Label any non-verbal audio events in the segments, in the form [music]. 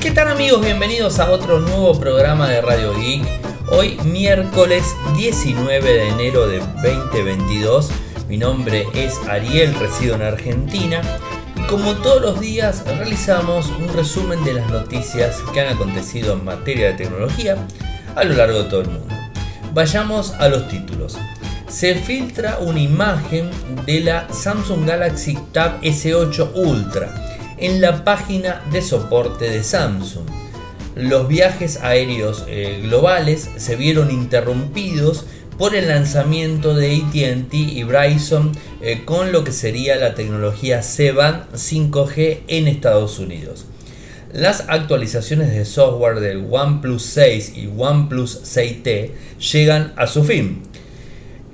¿Qué tal amigos? Bienvenidos a otro nuevo programa de Radio Geek. Hoy miércoles 19 de enero de 2022. Mi nombre es Ariel, resido en Argentina. Y como todos los días realizamos un resumen de las noticias que han acontecido en materia de tecnología a lo largo de todo el mundo. Vayamos a los títulos. Se filtra una imagen de la Samsung Galaxy Tab S8 Ultra en la página de soporte de Samsung. Los viajes aéreos eh, globales se vieron interrumpidos por el lanzamiento de ATT y Verizon eh, con lo que sería la tecnología C-Band 5G en Estados Unidos. Las actualizaciones de software del OnePlus 6 y OnePlus 6T llegan a su fin.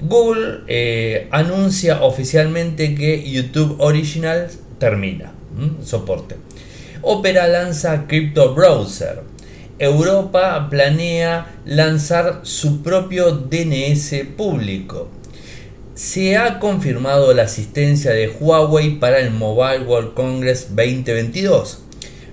Google eh, anuncia oficialmente que YouTube Original termina. Soporte. Opera lanza Crypto Browser. Europa planea lanzar su propio DNS público. Se ha confirmado la asistencia de Huawei para el Mobile World Congress 2022.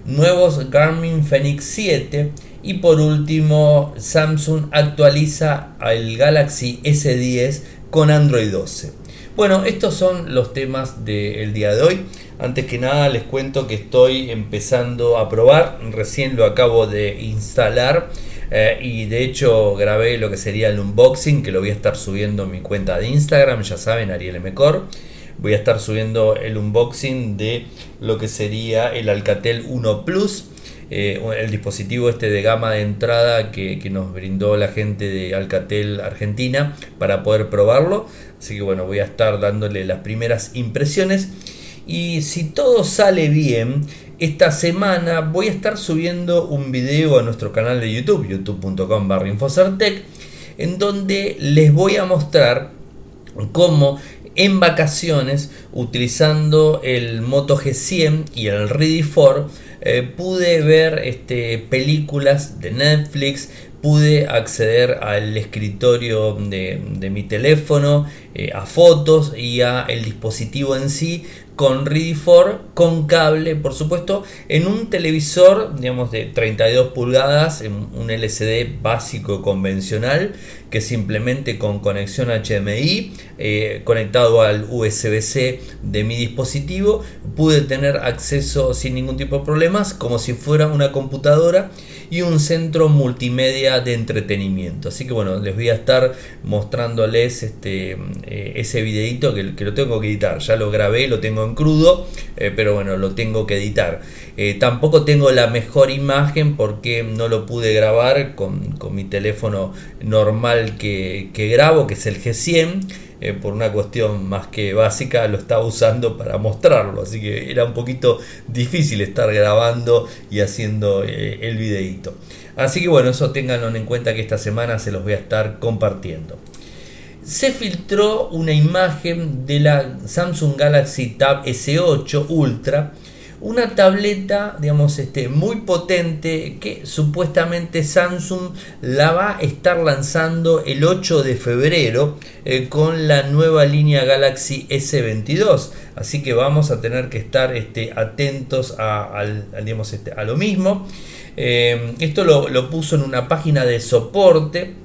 Nuevos Garmin Fenix 7 y por último Samsung actualiza el Galaxy S10 con Android 12. Bueno, estos son los temas del día de hoy. Antes que nada les cuento que estoy empezando a probar, recién lo acabo de instalar eh, y de hecho grabé lo que sería el unboxing que lo voy a estar subiendo en mi cuenta de Instagram, ya saben, Ariel Mecor. Voy a estar subiendo el unboxing de lo que sería el Alcatel 1 Plus. Eh, el dispositivo este de gama de entrada que, que, nos brindó la gente de Alcatel Argentina para poder probarlo. Así que bueno, voy a estar dándole las primeras impresiones. Y si todo sale bien, esta semana voy a estar subiendo un video a nuestro canal de YouTube, youtube.com barra infocertec, en donde les voy a mostrar cómo en vacaciones, utilizando el Moto G100 y el Ready 4, eh, pude ver este, películas de Netflix, pude acceder al escritorio de, mi teléfono, eh, a fotos y a el dispositivo en sí con Ready 4 con cable, por supuesto, en un televisor, digamos, de 32 pulgadas, en un LCD básico convencional, que simplemente con conexión HDMI, eh, conectado al USB-C de mi dispositivo, pude tener acceso sin ningún tipo de problemas, como si fuera una computadora y un centro multimedia de entretenimiento. Así que bueno, les voy a estar mostrándoles este, eh, ese videito que, lo tengo que editar. Ya lo grabé, lo tengo en crudo, eh, pero bueno, lo tengo que editar. Eh, tampoco tengo la mejor imagen porque no lo pude grabar con, con mi teléfono normal que, grabo, que es el G100. Eh, por una cuestión más que básica, lo estaba usando para mostrarlo, así que era un poquito difícil estar grabando y haciendo eh, el videito. Así que bueno, eso ténganlo en cuenta que esta semana se los voy a estar compartiendo. Se filtró una imagen de la Samsung Galaxy Tab S8 Ultra una tableta, digamos, este, muy potente que supuestamente Samsung la va a estar lanzando el 8 de febrero eh, con la nueva línea Galaxy S22. Así que vamos a tener que estar este, atentos a, digamos, este, a lo mismo. Eh, esto lo, lo puso en una página de soporte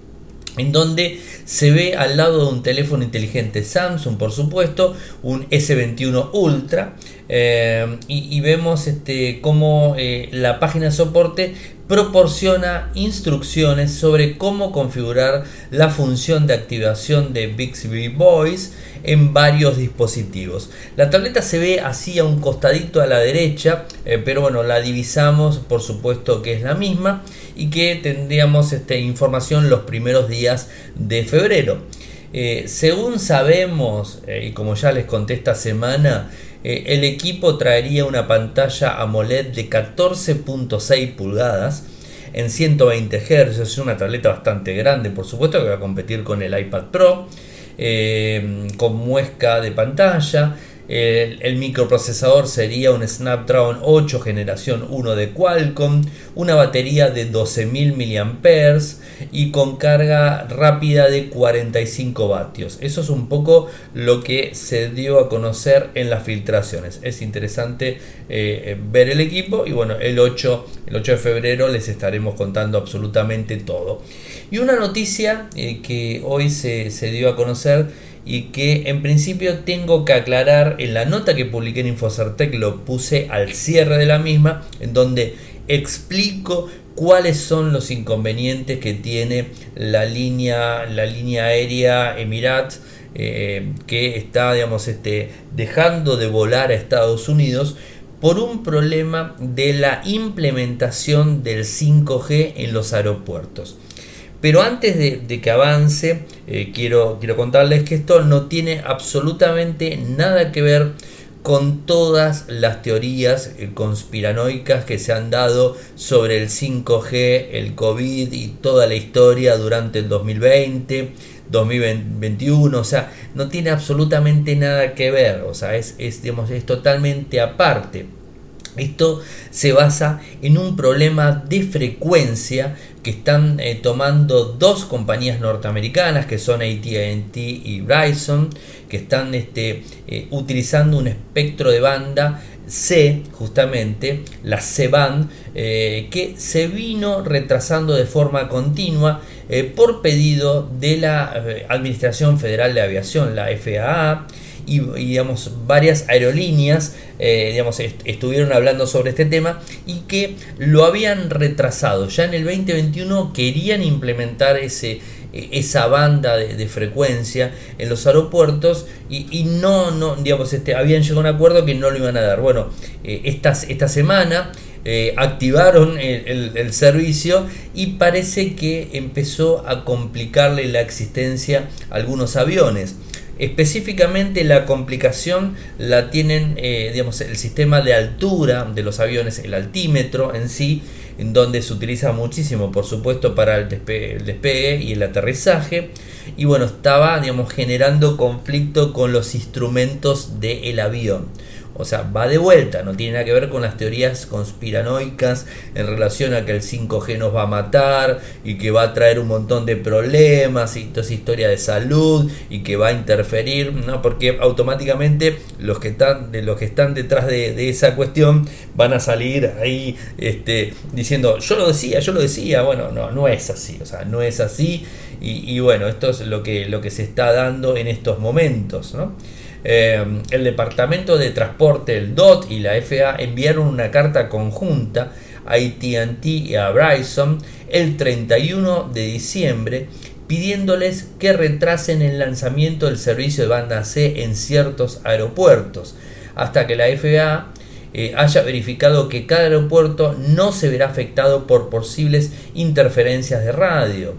en donde se ve al lado de un teléfono inteligente Samsung, por supuesto, un S21 Ultra, eh, y, vemos este, cómo eh, la página de soporte proporciona instrucciones sobre cómo configurar la función de activación de Bixby Voice en varios dispositivos. La tableta se ve así a un costadito a la derecha, eh, pero bueno, la divisamos, por supuesto que es la misma y que tendríamos este, información los primeros días de febrero. Eh, según sabemos, eh, y como ya les conté esta semana, el equipo traería una pantalla AMOLED de 14.6 pulgadas en 120 Hz, es una tableta bastante grande, por supuesto que va a competir con el iPad Pro. Eh, con muesca de pantalla. El, microprocesador sería un Snapdragon 8 generación 1 de Qualcomm, una batería de 12.000 mAh y con carga rápida de 45 vatios. Eso es un poco lo que se dio a conocer en las filtraciones. Es interesante eh, ver el equipo y bueno, el 8, el 8 de febrero les estaremos contando absolutamente todo. Y una noticia eh, que hoy se, se dio a conocer y que en principio tengo que aclarar en la nota que publiqué en Infocertec lo puse al cierre de la misma en donde explico cuáles son los inconvenientes que tiene la línea la línea aérea Emirat eh, que está digamos este dejando de volar a Estados Unidos por un problema de la implementación del 5G en los aeropuertos. Pero antes de, que avance, eh, quiero, quiero contarles que esto no tiene absolutamente nada que ver con todas las teorías eh, conspiranoicas que se han dado sobre el 5G, el COVID y toda la historia durante el 2020, 2021, o sea, no tiene absolutamente nada que ver, o sea, es, es, es totalmente aparte. Esto se basa en un problema de frecuencia que están eh, tomando dos compañías norteamericanas que son ATT y Verizon, que están este, eh, utilizando un espectro de banda C, justamente, la C-Band, eh, que se vino retrasando de forma continua por pedido de la Administración Federal de Aviación, la FAA, y, digamos, varias aerolíneas eh, digamos, estuvieron hablando sobre este tema y que lo habían retrasado. Ya en el 2021 querían implementar ese, e, esa banda de, frecuencia en los aeropuertos y, no, no, digamos, este, habían llegado a un acuerdo que no lo iban a dar. Bueno, eh, esta, esta semana eh, activaron el, el, servicio y parece que empezó a complicarle la existencia a algunos aviones. Específicamente la complicación la tienen eh, digamos, el sistema de altura de los aviones, el altímetro en sí, en donde se utiliza muchísimo, por supuesto, para el despegue, y el aterrizaje. Y bueno, estaba digamos, generando conflicto con los instrumentos del avión. O sea, va de vuelta, no tiene nada que ver con las teorías conspiranoicas en relación a que el 5G nos va a matar y que va a traer un montón de problemas y toda esa historia de salud y que va a interferir, ¿no? Porque automáticamente los que están, de los que están detrás de, esa cuestión van a salir ahí este, diciendo, yo lo decía, yo lo decía, bueno, no, no es así, o sea, no es así y, y bueno, esto es lo que, lo que se está dando en estos momentos, ¿no? Eh, el Departamento de Transporte, el DOT y la FAA enviaron una carta conjunta a ATT y a Bryson el 31 de diciembre pidiéndoles que retrasen el lanzamiento del servicio de banda C en ciertos aeropuertos hasta que la FAA eh, haya verificado que cada aeropuerto no se verá afectado por posibles interferencias de radio.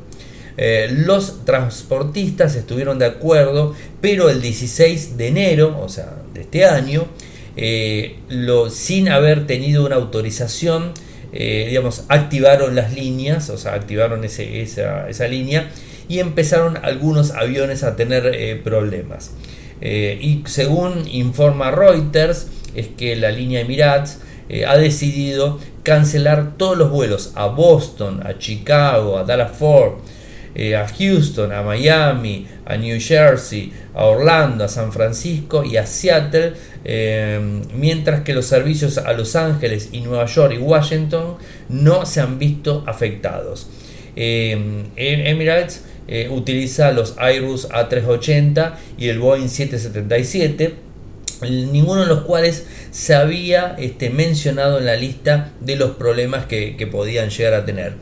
Eh, los transportistas estuvieron de acuerdo, pero el 16 de enero, o sea, de este año, eh, lo, sin haber tenido una autorización, eh, digamos, activaron las líneas, o sea, activaron esa, esa, línea y empezaron algunos aviones a tener problemas. y según informa Reuters, es que la línea Emirates ha decidido cancelar todos los vuelos a Boston, a Chicago, a Dallas Fort, eh, a Houston, a Miami, a New Jersey, a Orlando, a San Francisco y a Seattle, eh, mientras que los servicios a Los Ángeles y Nueva York y Washington no se han visto afectados. Eh, Emirates utiliza los Airbus A380 y el Boeing 777 ninguno de los cuales se había este, mencionado en la lista de los problemas que podían llegar a tener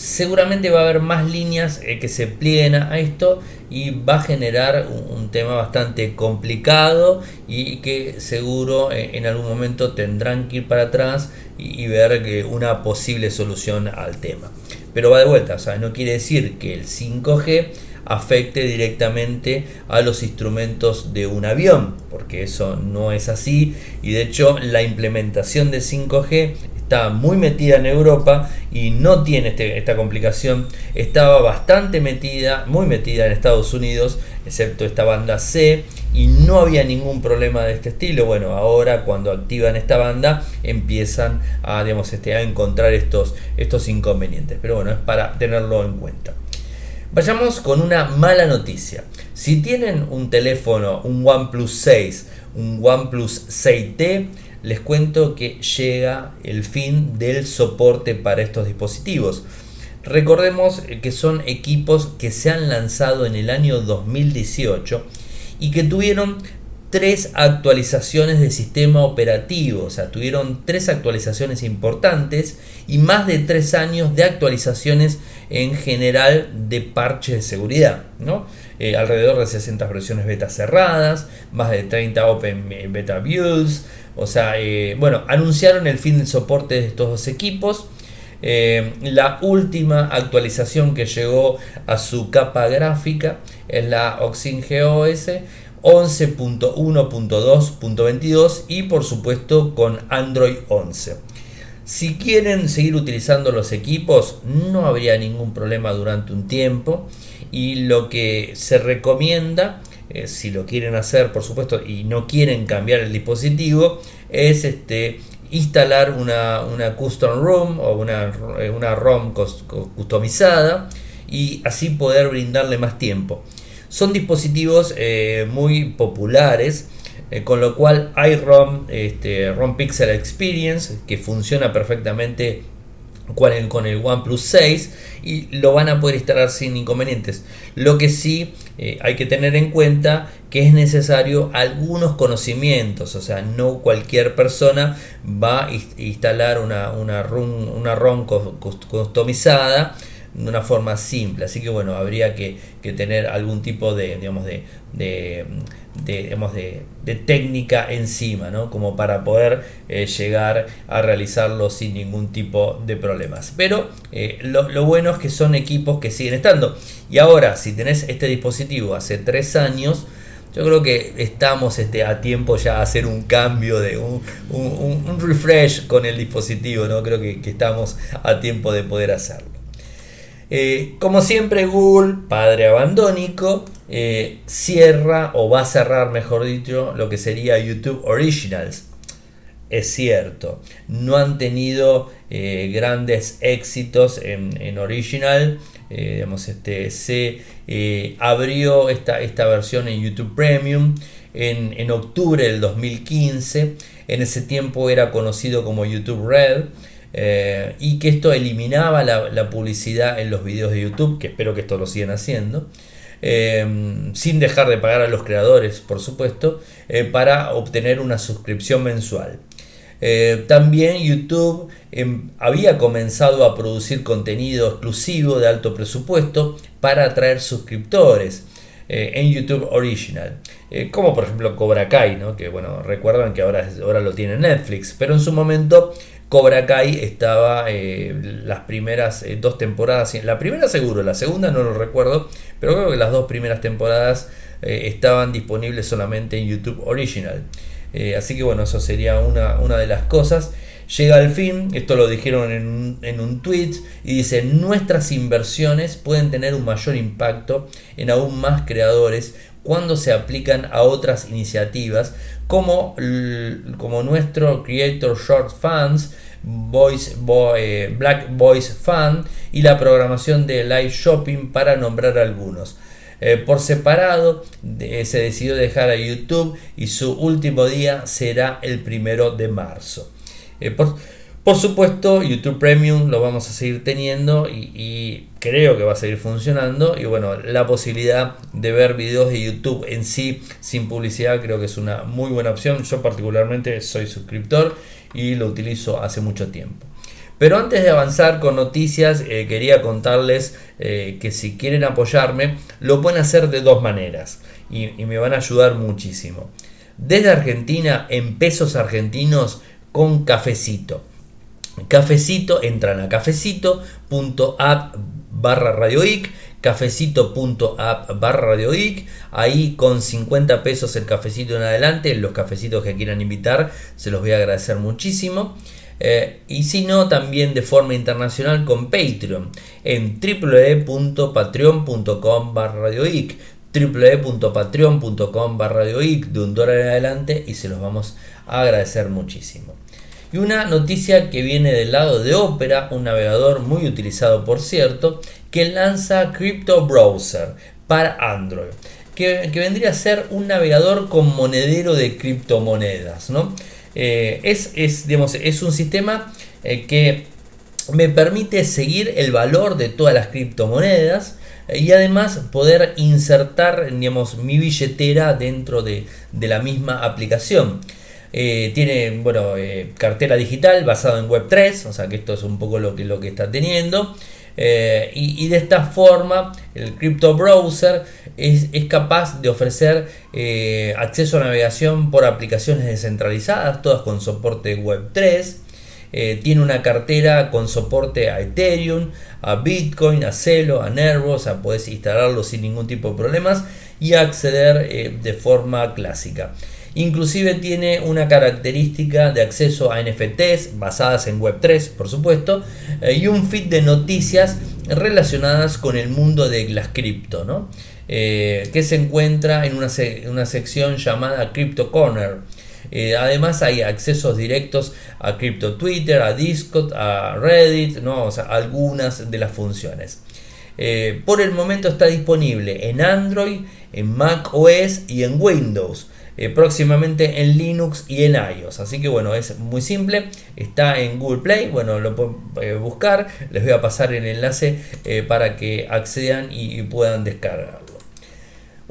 seguramente va a haber más líneas eh, que se plieguen a esto y va a generar un, tema bastante complicado y que seguro eh, en algún momento tendrán que ir para atrás y, ver que una posible solución al tema. Pero va de vuelta, o sea, no quiere decir que el 5G afecte directamente a los instrumentos de un avión, porque eso no es así y de hecho la implementación de 5G está muy metida en Europa y no tiene este, esta complicación. Estaba bastante metida, muy metida en Estados Unidos, excepto esta banda C y no había ningún problema de este estilo. Bueno, ahora cuando activan esta banda empiezan a, digamos, este, a encontrar estos, estos inconvenientes. Pero bueno, es para tenerlo en cuenta. Vayamos con una mala noticia. Si tienen un teléfono, un OnePlus 6, un OnePlus 6T, les cuento que llega el fin del soporte para estos dispositivos. Recordemos que son equipos que se han lanzado en el año 2018 y que tuvieron tres actualizaciones de sistema operativo, o sea, tuvieron tres actualizaciones importantes y más de tres años de actualizaciones en general de parches de seguridad, ¿no? Eh, alrededor de 60 versiones beta cerradas, más de 30 open beta views, o sea, eh, bueno, anunciaron el fin del soporte de estos dos equipos. Eh, la última actualización que llegó a su capa gráfica es la Oxygen GOS 11.1.2.22 y por supuesto con Android 11. Si quieren seguir utilizando los equipos no habría ningún problema durante un tiempo y lo que se recomienda eh, si lo quieren hacer por supuesto y no quieren cambiar el dispositivo es este instalar una, custom ROM o una, eh, una ROM customizada y así poder brindarle más tiempo. Son dispositivos eh, muy populares, con lo cual hay ROM, este, ROM Pixel Experience, que funciona perfectamente con el OnePlus 6 y lo van a poder instalar sin inconvenientes. Lo que sí eh, hay que tener en cuenta que es necesario algunos conocimientos, o sea, no cualquier persona va a instalar una, una, ROM, una ROM customizada de una forma simple. Así que bueno, habría que, tener algún tipo de, digamos, de, de, técnica encima, ¿no? Como para poder eh, llegar a realizarlo sin ningún tipo de problemas. Pero eh, lo, lo, bueno es que son equipos que siguen estando. Y ahora, si tenés este dispositivo hace tres años, yo creo que estamos este, a tiempo ya a hacer un cambio de un, un, refresh con el dispositivo, ¿no? Creo que estamos a tiempo de poder hacerlo. Eh, como siempre, Google, padre abandónico, eh, cierra o va a cerrar, mejor dicho, lo que sería YouTube Originals. Es cierto, no han tenido eh, grandes éxitos en, Original. este, se abrió esta, esta, versión en YouTube Premium en, en octubre del 2015. En ese tiempo era conocido como YouTube Red. Eh, y que esto eliminaba la, publicidad en los videos de YouTube, que espero que esto lo sigan haciendo, eh, sin dejar de pagar a los creadores, por supuesto, eh, para obtener una suscripción mensual. también YouTube em, había comenzado a producir contenido exclusivo de alto presupuesto para atraer suscriptores en YouTube Original. como por ejemplo Cobra Kai, que bueno, recuerdan que ahora, ahora lo tiene Netflix, pero en su momento Cobra Kai estaba eh, las primeras eh, dos temporadas, la primera seguro, la segunda no lo recuerdo, pero creo que las dos primeras temporadas eh, estaban disponibles solamente en YouTube Original. así que bueno, eso sería una, una, de las cosas. Llega al fin, esto lo dijeron en un, en un tweet, y dice, nuestras inversiones pueden tener un mayor impacto en aún más creadores cuando se aplican a otras iniciativas como, como nuestro Creator Short Fans, Voice, eh, Black Voice Fan y la programación de Live Shopping para nombrar algunos. Eh, por separado se decidió dejar a YouTube y su último día será el primero de marzo. Eh, por, por supuesto, YouTube Premium lo vamos a seguir teniendo y, creo que va a seguir funcionando. Y bueno, la posibilidad de ver videos de YouTube en sí sin publicidad creo que es una muy buena opción. Yo particularmente soy suscriptor y lo utilizo hace mucho tiempo. Pero antes de avanzar con noticias, eh, quería contarles eh, que si quieren apoyarme, lo pueden hacer de dos maneras y me van a ayudar muchísimo. Desde Argentina, en pesos argentinos, con cafecito. Cafecito, entran a cafecito.app barra radioic, cafecito.app barra radioic, ahí con 50 pesos el cafecito en adelante, los cafecitos que quieran invitar, se los voy a agradecer muchísimo. Eh, y si no, también de forma internacional con Patreon en www.patreon.com barra radioic www.patreon.com barra de un dólar en adelante y se los vamos a agradecer muchísimo. Y una noticia que viene del lado de Opera, un navegador muy utilizado por cierto, que lanza Crypto Browser para Android. Que, vendría a ser un navegador con monedero de criptomonedas. ¿no? Eh, es, es, es un sistema eh, que me permite seguir el valor de todas las criptomonedas y además poder insertar digamos, mi billetera dentro de, la misma aplicación. Eh, tiene bueno, eh, cartera digital basado en Web3, o sea que esto es un poco lo que, lo que está teniendo. Eh, y, de esta forma el Crypto Browser es, es capaz de ofrecer acceso a navegación por aplicaciones descentralizadas, todas con soporte Web3. Eh, tiene una cartera con soporte a Ethereum, a Bitcoin, a Celo, a Nervos, o puedes instalarlo sin ningún tipo de problemas y acceder eh, de forma clásica. Inclusive tiene una característica de acceso a NFTs basadas en Web3, por supuesto, eh, y un feed de noticias relacionadas con el mundo de las cripto, que se encuentra en una, una sección llamada Crypto Corner. Eh, además hay accesos directos a Crypto Twitter, a Discord, a Reddit, ¿no? algunas de las funciones. Eh, por el momento está disponible en Android, en Mac OS y en Windows. Eh, próximamente en Linux y en iOS. Así que bueno, es muy simple. Está en Google Play. Bueno, lo pueden buscar. Les voy a pasar el enlace para que accedan y puedan descargar.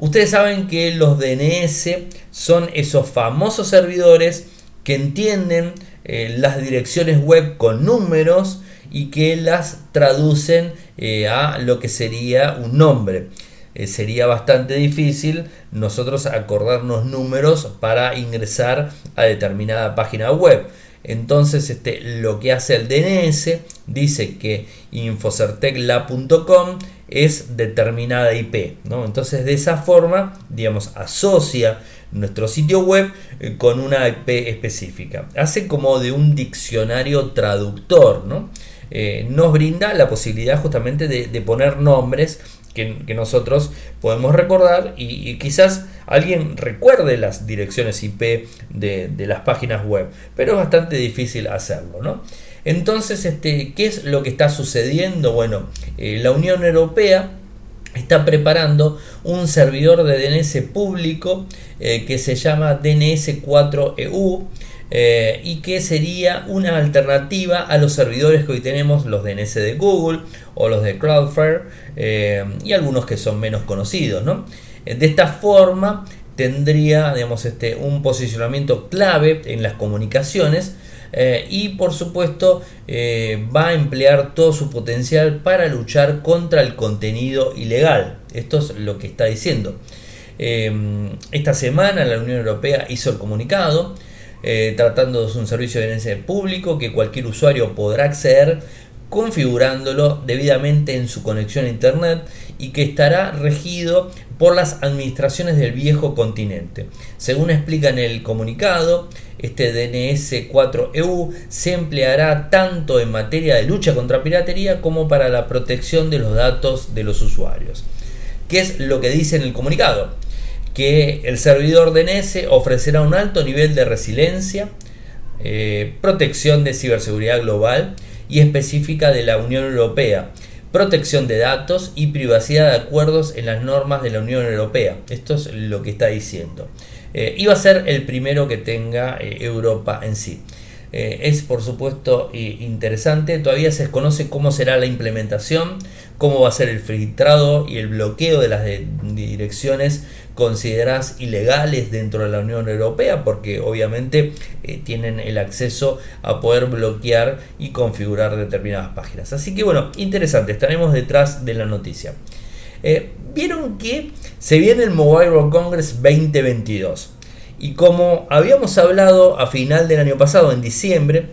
Ustedes saben que los DNS son esos famosos servidores que entienden eh, las direcciones web con números y que las traducen eh, a lo que sería un nombre. Eh, sería bastante difícil nosotros acordarnos números para ingresar a determinada página web. Entonces, este, lo que hace el DNS dice que infocertecla.com es determinada IP. ¿no? Entonces de esa forma, digamos, asocia nuestro sitio web eh, con una IP específica. Hace como de un diccionario traductor. ¿no? Eh, nos brinda la posibilidad justamente de, poner nombres que, nosotros podemos recordar y, quizás alguien recuerde las direcciones IP de, las páginas web, pero es bastante difícil hacerlo. ¿no? Entonces, este, ¿qué es lo que está sucediendo? Bueno, eh, la Unión Europea está preparando un servidor de DNS público eh, que se llama DNS4EU. Eh, y que sería una alternativa a los servidores que hoy tenemos, los DNS de Google o los de Cloudflare y algunos que son menos conocidos. De esta forma tendría digamos, este, un posicionamiento clave en las comunicaciones eh, y por supuesto eh, va a emplear todo su potencial para luchar contra el contenido ilegal. Esto es lo que está diciendo. Esta semana la Unión Europea hizo el comunicado eh, tratando de un servicio de DNS público que cualquier usuario podrá acceder configurándolo debidamente en su conexión a internet y que estará regido por las administraciones del viejo continente. Según explica en el comunicado, este DNS4EU se empleará tanto en materia de lucha contra piratería como para la protección de los datos de los usuarios. ¿Qué es lo que dice en el comunicado? Que el servidor DNS ofrecerá un alto nivel de resiliencia, eh, protección de ciberseguridad global y específica de la Unión Europea, protección de datos y privacidad de acuerdos en las normas de la Unión Europea. Esto es lo que está diciendo. Eh, iba a ser el primero que tenga eh, Europa en sí. Eh, es por supuesto interesante, todavía se desconoce cómo será la implementación, cómo va a ser el filtrado y el bloqueo de las direcciones consideradas ilegales dentro de la Unión Europea, porque obviamente tienen el acceso a poder bloquear y configurar determinadas páginas. Así que bueno, interesante, estaremos detrás de la noticia. Vieron que se viene el Mobile World Congress 2022. Y como habíamos hablado a final del año pasado, en diciembre,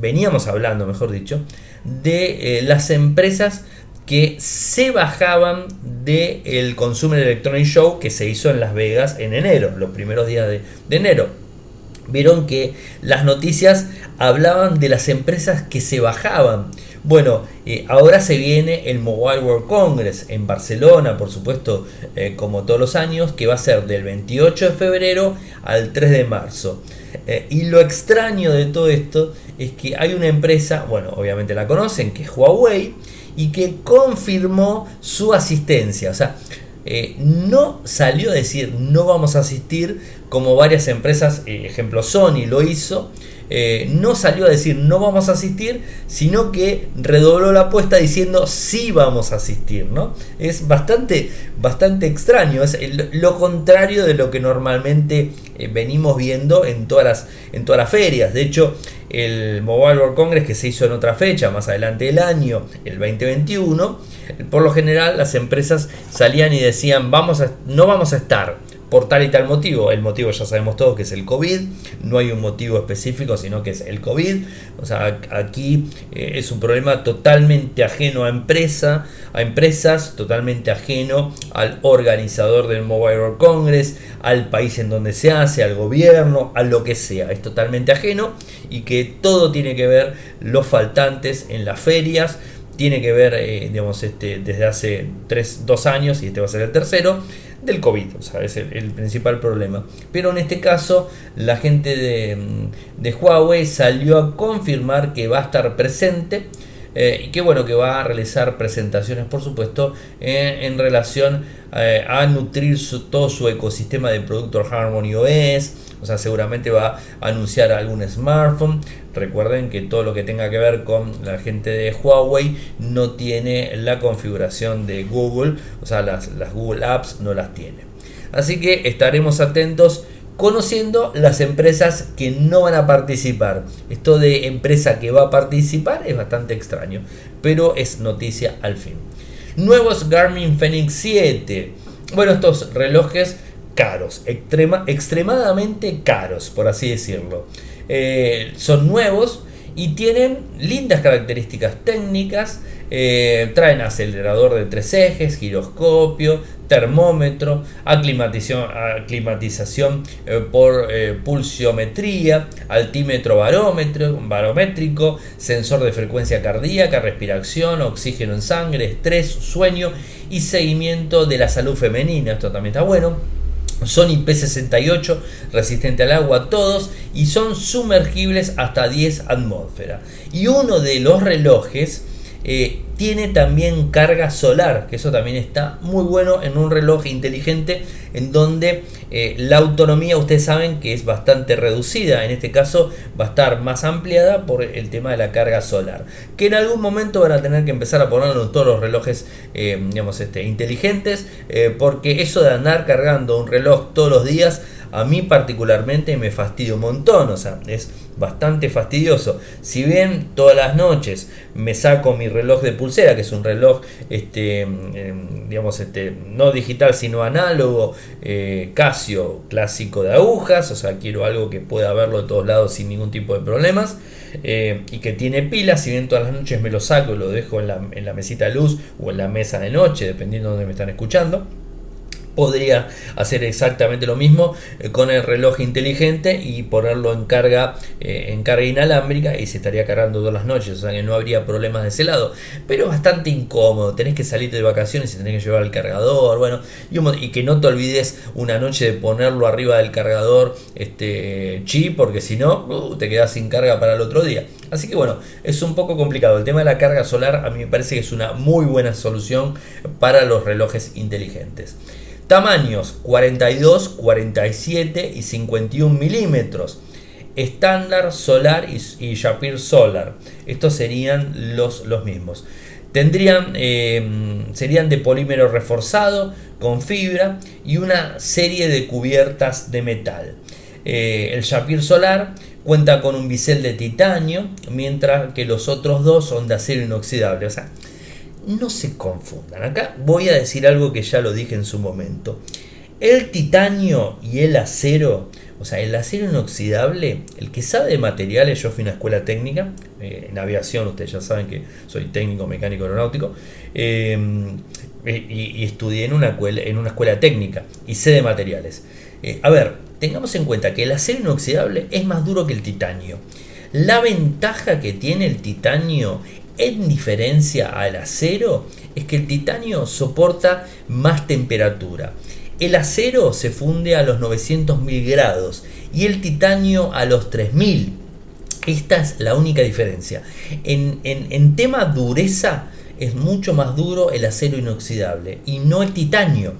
veníamos hablando, mejor dicho, de eh, las empresas que se bajaban del el Consumer Electronic Show que se hizo en Las Vegas en enero, los primeros días de, de enero. Vieron que las noticias hablaban de las empresas que se bajaban Bueno, eh, ahora se viene el Mobile World Congress en Barcelona, por supuesto, eh, como todos los años, que va a ser del 28 de febrero al 3 de marzo. Eh, y lo extraño de todo esto es que hay una empresa, bueno, obviamente la conocen, que es Huawei, y que confirmó su asistencia. O sea, no salió a decir no vamos a asistir como varias empresas, ejemplo Sony lo hizo, eh, no salió a decir no vamos a asistir, sino que redobló la apuesta diciendo sí vamos a asistir, ¿no? Es bastante, bastante extraño, es lo contrario de lo que normalmente eh, venimos viendo en todas, las, en todas las ferias. De hecho, el Mobile World Congress que se hizo en otra fecha, más adelante del año, el 2021, por lo general las empresas salían y decían vamos a, no vamos a estar por tal y tal motivo. El motivo ya sabemos todos que es el COVID, no hay un motivo específico, sino que es el COVID. O sea, aquí eh, es un problema totalmente ajeno a empresa, a empresas, totalmente ajeno al organizador del Mobile World Congress, al país en donde se hace, al gobierno, a lo que sea. Es totalmente ajeno y que todo tiene que ver los faltantes en las ferias tiene que ver, eh, digamos, este, desde hace tres, dos años, y este va a ser el tercero, del COVID, o sea, es el, principal problema. Pero en este caso, la gente de, Huawei salió a confirmar que va a estar presente eh, y que bueno, que va a realizar presentaciones, por supuesto, en relación eh, a nutrir todo su ecosistema de productos Harmony OS, o sea, seguramente va a anunciar algún smartphone. Recuerden que todo lo que tenga que ver con la gente de Huawei no tiene la configuración de Google, o sea, las, Google Apps no las tiene. Así que estaremos atentos conociendo las empresas que no van a participar. Esto de empresa que va a participar es bastante extraño, pero es noticia al fin. Nuevos Garmin Fenix 7. Bueno, estos relojes caros, extremadamente caros, por así decirlo. Eh, son nuevos y tienen lindas características técnicas. Eh, traen acelerador de tres ejes, giroscopio, termómetro, aclimatización, aclimatización eh, por pulsiometría, altímetro barómetro, barométrico, sensor de frecuencia cardíaca, respiración, oxígeno en sangre, estrés, sueño y seguimiento de la salud femenina. Esto también está bueno son IP68, resistente al agua todos y son sumergibles hasta 10 atmósferas. Y uno de los relojes eh, tiene también carga solar, que eso también está muy bueno en un reloj inteligente en donde eh, la autonomía ustedes saben que es bastante reducida, en este caso va a estar más ampliada por el tema de la carga solar, que en algún momento van a tener que empezar a ponerlo en todos los relojes eh, digamos, este, inteligentes, porque eso de andar cargando un reloj todos los días, a mí particularmente me fastidia un montón, o sea, es bastante fastidioso. Si bien todas las noches me saco mi reloj de pulsera, que es un reloj, este, em, digamos, este, no digital sino análogo, eh, Casio clásico de agujas, o sea, quiero algo que pueda verlo de todos lados sin ningún tipo de problemas. Eh, y que tiene pilas, si bien todas las noches me lo saco, lo dejo en la, en la mesita de luz o en la mesa de noche, dependiendo de donde me están escuchando podría hacer exactamente lo mismo eh, con el reloj inteligente y ponerlo en carga eh, en carga inalámbrica y se estaría cargando todas las noches o sea que no habría problemas de ese lado. Pero bastante incómodo tenés que salir de vacaciones y tenés que llevar el cargador bueno y, que no te olvides una noche de ponerlo arriba del cargador este chip porque si no uh, te quedas sin carga para el otro día. Así que bueno es un poco complicado. El tema de la carga solar a mí me parece que es una muy buena solución para los relojes inteligentes Tamaños 42, 47 y 51 milímetros. Estándar, solar y, y Solar. Estos serían los, los mismos. Tendrían, em, serían de polímero reforzado con fibra y una serie de cubiertas de metal. Eh, el Shapir Solar cuenta con un bisel de titanio, mientras que los otros dos son de acero inoxidable. O sea, no se confundan. Acá voy a decir algo que ya lo dije en su momento. El titanio y el acero, o sea, el acero inoxidable, el que sabe de materiales, yo fui a una escuela técnica, eh, en aviación, ustedes ya saben que soy técnico mecánico aeronáutico, eh, y, estudié en una, en una escuela técnica y sé de materiales. Eh, a ver, tengamos en cuenta que el acero inoxidable es más duro que el titanio. La ventaja que tiene el titanio En diferencia al acero, es que el titanio soporta más temperatura. El acero se funde a los 900.000 grados y el titanio a los 3000. Esta es la única diferencia. En, en tema dureza es mucho más duro el acero inoxidable y no el titanio.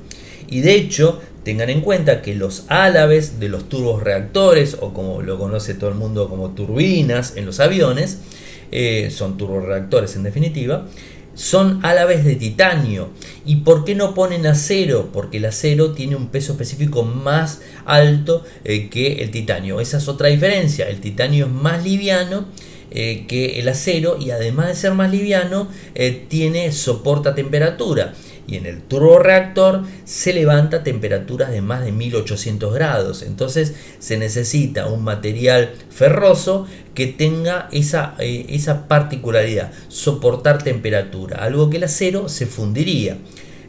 Y de hecho, tengan en cuenta que los álabes de los turbos reactores, o como lo conoce todo el mundo como turbinas en los aviones, eh, son turboreactores en definitiva, son álabes de titanio. ¿Y por qué no ponen acero? Porque el acero tiene un peso específico más alto eh, que el titanio. Esa es otra diferencia. El titanio es más liviano eh, que el acero y además de ser más liviano tiene soporta temperatura y en el turboreactor se levanta temperaturas de más de 1800 grados. Entonces se necesita un material ferroso que tenga esa, eh, esa particularidad, soportar temperatura, algo que el acero se fundiría.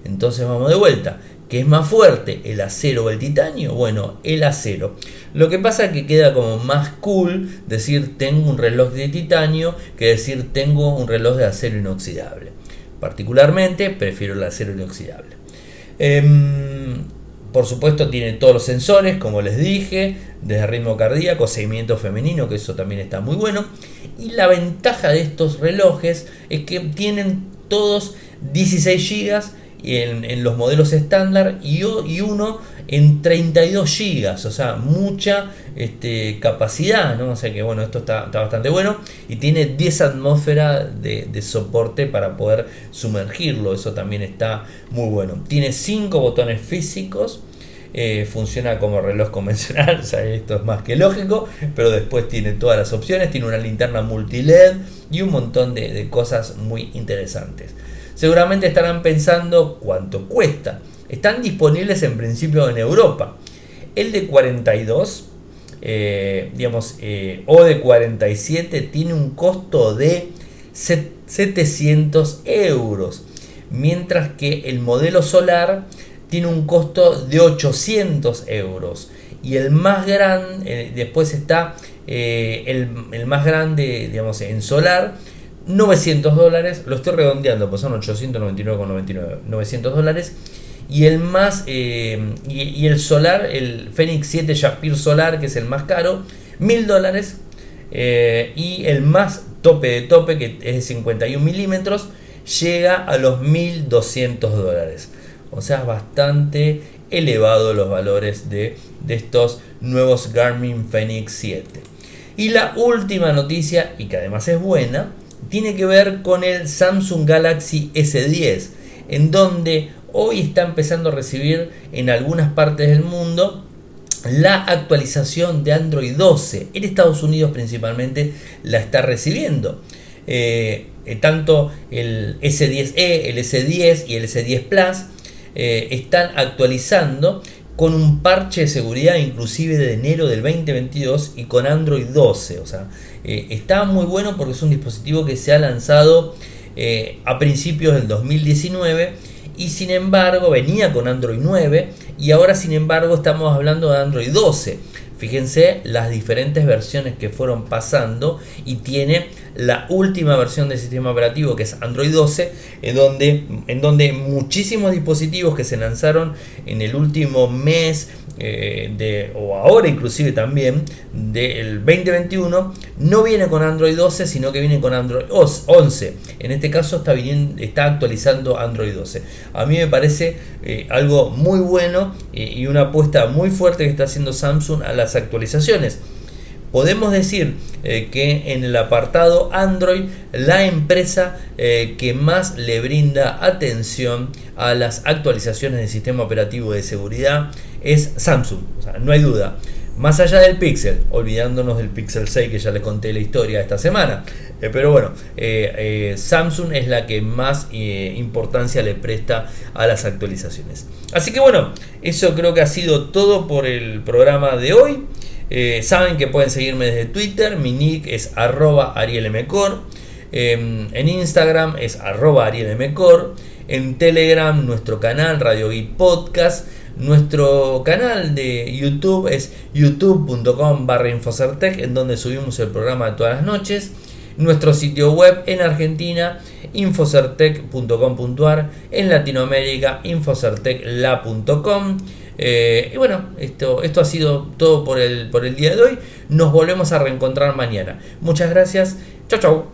Entonces vamos de vuelta. ¿Qué es más fuerte, el acero o el titanio? Bueno, el acero. Lo que pasa es que queda como más cool decir tengo un reloj de titanio que decir tengo un reloj de acero inoxidable. Particularmente prefiero el acero inoxidable. Em, por supuesto tiene todos los sensores, como les dije, desde ritmo cardíaco, seguimiento femenino, que eso también está muy bueno. Y la ventaja de estos relojes es que tienen todos 16 GB en, los modelos estándar y uno en 32 GB, o sea, mucha este, capacidad, ¿no? O sea que bueno, esto está, bastante bueno y tiene 10 atmósferas de, soporte para poder sumergirlo, eso también está muy bueno. Tiene 5 botones físicos. Eh, funciona como reloj [laughs] convencional, o sea, esto es más que lógico, pero después tiene todas las opciones, tiene una linterna multi-LED y un montón de, de cosas muy interesantes. Seguramente estarán pensando cuánto cuesta. Están disponibles en principio en Europa. El de 42, eh, digamos, eh, o de 47 tiene un costo de 700 euros. Mientras que el modelo solar tiene un costo de 800 euros. Y el más grande, eh, después está el, el, más grande, digamos, en solar, 900 dólares. Lo estoy redondeando, pues son 899,99. 900 dólares y el más eh, y, el solar el Fenix 7 Shapir Solar que es el más caro 1000 dólares eh, y el más tope de tope que es de 51 milímetros llega a los 1200 dólares. O sea bastante elevado los valores de, de estos nuevos Garmin Fenix 7 y la última noticia y que además es buena tiene que ver con el Samsung Galaxy S10 en donde hoy está empezando a recibir en algunas partes del mundo la actualización de Android 12. En Estados Unidos principalmente la está recibiendo. Eh, eh, tanto el S10e, el S10 y el S10 Plus eh, están actualizando con un parche de seguridad inclusive de enero del 2022 y con Android 12. O sea, está muy bueno porque es un dispositivo que se ha lanzado a principios del 2019 y sin embargo venía con Android 9 y ahora sin embargo estamos hablando de Android 12. Fíjense las diferentes versiones que fueron pasando y tiene la última versión del sistema operativo que es Android 12 en donde, en donde muchísimos dispositivos que se lanzaron en el último mes eh, de, o ahora inclusive también del 2021 no viene con Android 12 sino que viene con Android 11 en este caso está, viniendo, está actualizando Android 12 a mí me parece eh, algo muy bueno eh, y una apuesta muy fuerte que está haciendo Samsung a las actualizaciones podemos decir que en el apartado Android la empresa que más le brinda atención a las actualizaciones del sistema operativo de seguridad es Samsung, no hay duda. Más allá del Pixel, olvidándonos del Pixel 6 que ya les conté la historia esta semana. Eh, pero bueno, eh, eh, Samsung es la que más importancia le presta a las actualizaciones. Así que bueno, eso creo que ha sido todo por el programa de hoy. Saben que pueden seguirme desde Twitter, mi nick es arroba arielmcor. Em, en Instagram es arroba arielmcor. En Telegram nuestro canal Radio Geek Podcast. Nuestro canal de YouTube es youtube.com barra Infocertec, en donde subimos el programa todas las noches. nuestro sitio web en Argentina infocertec.com.ar, en Latinoamérica infocertecla.com. Eh, y bueno, esto, esto ha sido todo por el, por el día de hoy. Nos volvemos a reencontrar mañana. Muchas gracias. Chau, chau.